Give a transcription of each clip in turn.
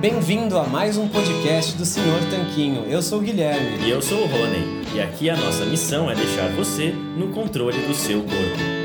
Bem-vindo a mais um podcast do Senhor Tanquinho. Eu sou o Guilherme. E eu sou o Rony. E aqui a nossa missão é deixar você no controle do seu corpo.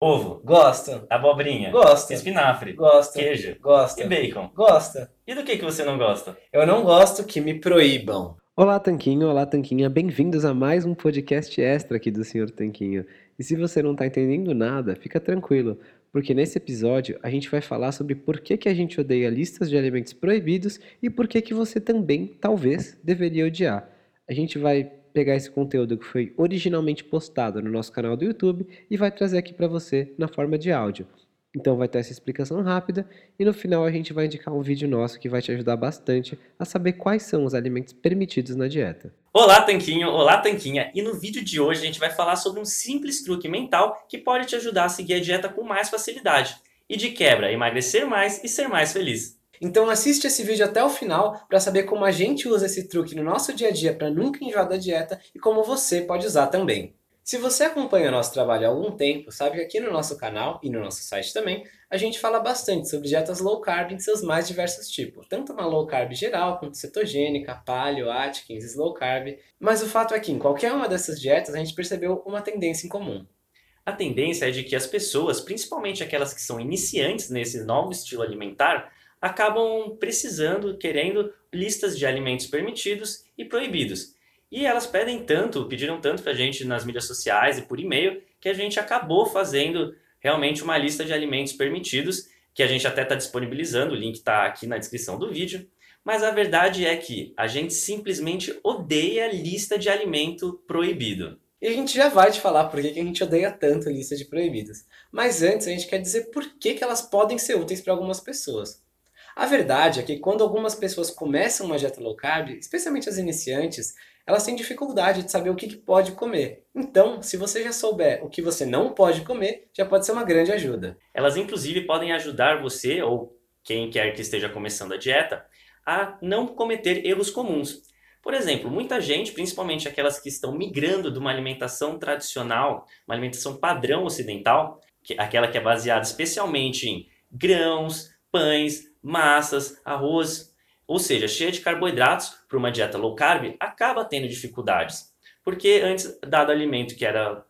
Ovo. Gosta. Abobrinha. Gosta. Espinafre. Gosta. Queijo. Gosta. E bacon. Gosta. E do que, que você não gosta? Eu não gosto que me proíbam. Olá, Tanquinho, olá, Tanquinha, bem-vindos a mais um podcast extra aqui do Senhor Tanquinho. E se você não está entendendo nada, fica tranquilo, porque nesse episódio a gente vai falar sobre por que, que a gente odeia listas de alimentos proibidos e por que, que você também, talvez, deveria odiar. A gente vai pegar esse conteúdo que foi originalmente postado no nosso canal do YouTube e vai trazer aqui para você na forma de áudio. Então vai ter essa explicação rápida e no final a gente vai indicar um vídeo nosso que vai te ajudar bastante a saber quais são os alimentos permitidos na dieta. Olá, Tanquinho! Olá, Tanquinha! E no vídeo de hoje a gente vai falar sobre um simples truque mental que pode te ajudar a seguir a dieta com mais facilidade. E de quebra, emagrecer mais e ser mais feliz. Então assiste esse vídeo até o final para saber como a gente usa esse truque no nosso dia a dia para nunca enjoar da dieta e como você pode usar também. Se você acompanha o nosso trabalho há algum tempo, sabe que aqui no nosso canal e no nosso site também, a gente fala bastante sobre dietas low carb em seus mais diversos tipos, tanto uma low carb geral quanto cetogênica, paleo, Atkins, slow carb. Mas o fato é que em qualquer uma dessas dietas a gente percebeu uma tendência em comum. A tendência é de que as pessoas, principalmente aquelas que são iniciantes nesse novo estilo alimentar, acabam precisando, querendo listas de alimentos permitidos e proibidos. E elas pedem tanto, pediram tanto pra gente nas mídias sociais e por e-mail, que a gente acabou fazendo realmente uma lista de alimentos permitidos, que a gente até está disponibilizando, o link está aqui na descrição do vídeo. Mas a verdade é que a gente simplesmente odeia a lista de alimento proibido. E a gente já vai te falar por que a gente odeia tanto a lista de proibidos. Mas antes a gente quer dizer por que, que elas podem ser úteis para algumas pessoas. A verdade é que quando algumas pessoas começam uma dieta low carb, especialmente as iniciantes, elas têm dificuldade de saber o que, que pode comer. Então, se você já souber o que você não pode comer, já pode ser uma grande ajuda. Elas, inclusive, podem ajudar você, ou quem quer que esteja começando a dieta, a não cometer erros comuns. Por exemplo, muita gente, principalmente aquelas que estão migrando de uma alimentação tradicional, uma alimentação padrão ocidental, que, aquela que é baseada especialmente em grãos, pães, massas, arroz, ou seja, cheia de carboidratos para uma dieta low carb, acaba tendo dificuldades. Porque antes, dado alimento que era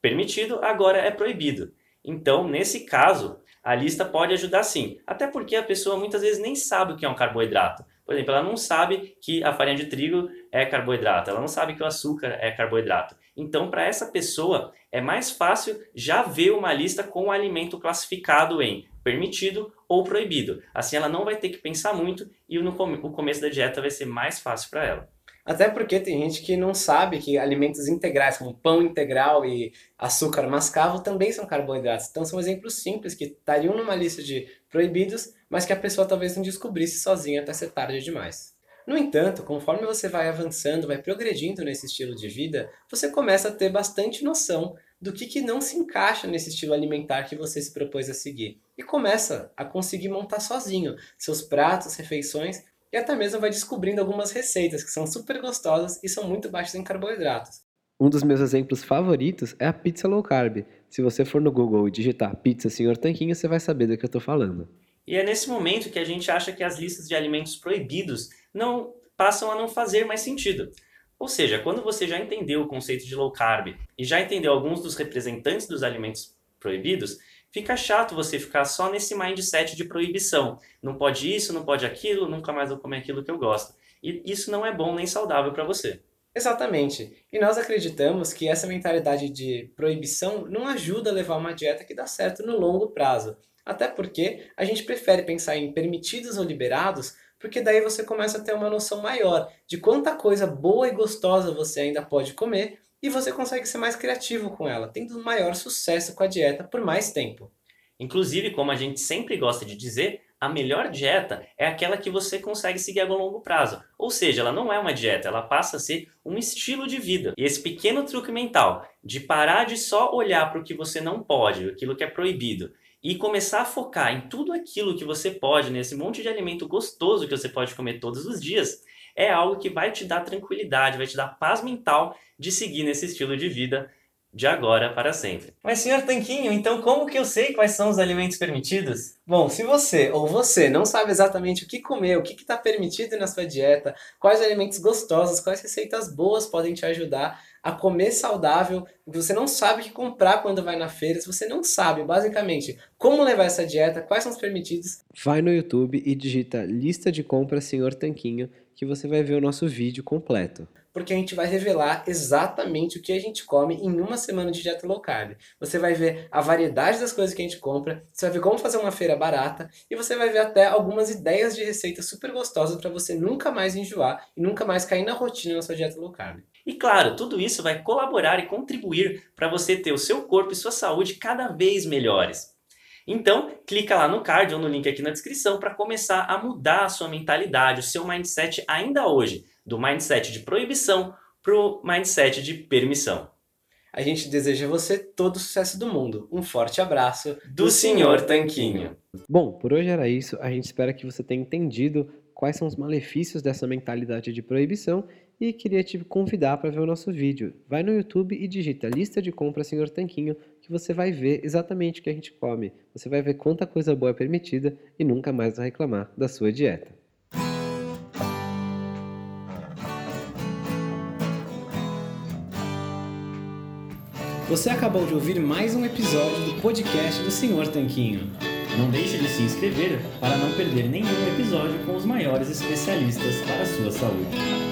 permitido, agora é proibido. Então, nesse caso, a lista pode ajudar sim. Até porque a pessoa muitas vezes nem sabe o que é um carboidrato. Por exemplo, ela não sabe que a farinha de trigo é carboidrato, ela não sabe que o açúcar é carboidrato. Então, para essa pessoa, é mais fácil já ver uma lista com o alimento classificado em permitido ou proibido. Assim ela não vai ter que pensar muito e no o começo da dieta vai ser mais fácil para ela. Até porque tem gente que não sabe que alimentos integrais, como pão integral e açúcar mascavo, também são carboidratos. Então são exemplos simples que estariam numa lista de proibidos, mas que a pessoa talvez não descobrisse sozinha até ser tarde demais. No entanto, conforme você vai avançando, vai progredindo nesse estilo de vida, você começa a ter bastante noção do que, que não se encaixa nesse estilo alimentar que você se propôs a seguir. E começa a conseguir montar sozinho seus pratos, refeições e até mesmo vai descobrindo algumas receitas que são super gostosas e são muito baixas em carboidratos. Um dos meus exemplos favoritos é a pizza low carb. Se você for no Google e digitar pizza senhor tanquinho, você vai saber do que eu estou falando. E é nesse momento que a gente acha que as listas de alimentos proibidos não passam a não fazer mais sentido. Ou seja, quando você já entendeu o conceito de low carb e já entendeu alguns dos representantes dos alimentos proibidos, fica chato você ficar só nesse mindset de proibição. Não pode isso, não pode aquilo, nunca mais vou comer aquilo que eu gosto. E isso não é bom nem saudável para você. Exatamente. E nós acreditamos que essa mentalidade de proibição não ajuda a levar uma dieta que dá certo no longo prazo. Até porque a gente prefere pensar em permitidos ou liberados, porque daí você começa a ter uma noção maior de quanta coisa boa e gostosa você ainda pode comer e você consegue ser mais criativo com ela, tendo maior sucesso com a dieta por mais tempo. Inclusive, como a gente sempre gosta de dizer, a melhor dieta é aquela que você consegue seguir a longo prazo. Ou seja, ela não é uma dieta, ela passa a ser um estilo de vida. E esse pequeno truque mental de parar de só olhar para o que você não pode, aquilo que é proibido, e começar a focar em tudo aquilo que você pode, nesse monte de alimento gostoso que você pode comer todos os dias, é algo que vai te dar tranquilidade, vai te dar paz mental de seguir nesse estilo de vida de agora para sempre. Mas senhor Tanquinho, então como que eu sei quais são os alimentos permitidos? Bom, se você ou você não sabe exatamente o que comer, o que está permitido na sua dieta, quais alimentos gostosos, quais receitas boas podem te ajudar a comer saudável, você não sabe o que comprar quando vai na feira, se você não sabe basicamente como levar essa dieta, quais são os permitidos, vai no YouTube e digita lista de compras Senhor Tanquinho que você vai ver o nosso vídeo completo porque a gente vai revelar exatamente o que a gente come em uma semana de dieta low carb. Você vai ver a variedade das coisas que a gente compra, você vai ver como fazer uma feira barata e você vai ver até algumas ideias de receitas super gostosas para você nunca mais enjoar e nunca mais cair na rotina na sua dieta low carb. E claro, tudo isso vai colaborar e contribuir para você ter o seu corpo e sua saúde cada vez melhores. Então, clica lá no card ou no link aqui na descrição para começar a mudar a sua mentalidade, o seu mindset ainda hoje do mindset de proibição para o mindset de permissão. A gente deseja a você todo o sucesso do mundo. Um forte abraço do, do Senhor Tanquinho. Bom, por hoje era isso. A gente espera que você tenha entendido quais são os malefícios dessa mentalidade de proibição e queria te convidar para ver o nosso vídeo. Vai no YouTube e digita lista de compras Senhor Tanquinho que você vai ver exatamente o que a gente come. Você vai ver quanta coisa boa é permitida e nunca mais vai reclamar da sua dieta. Você acabou de ouvir mais um episódio do podcast do Senhor Tanquinho. Não deixe de se inscrever para não perder nenhum episódio com os maiores especialistas para a sua saúde.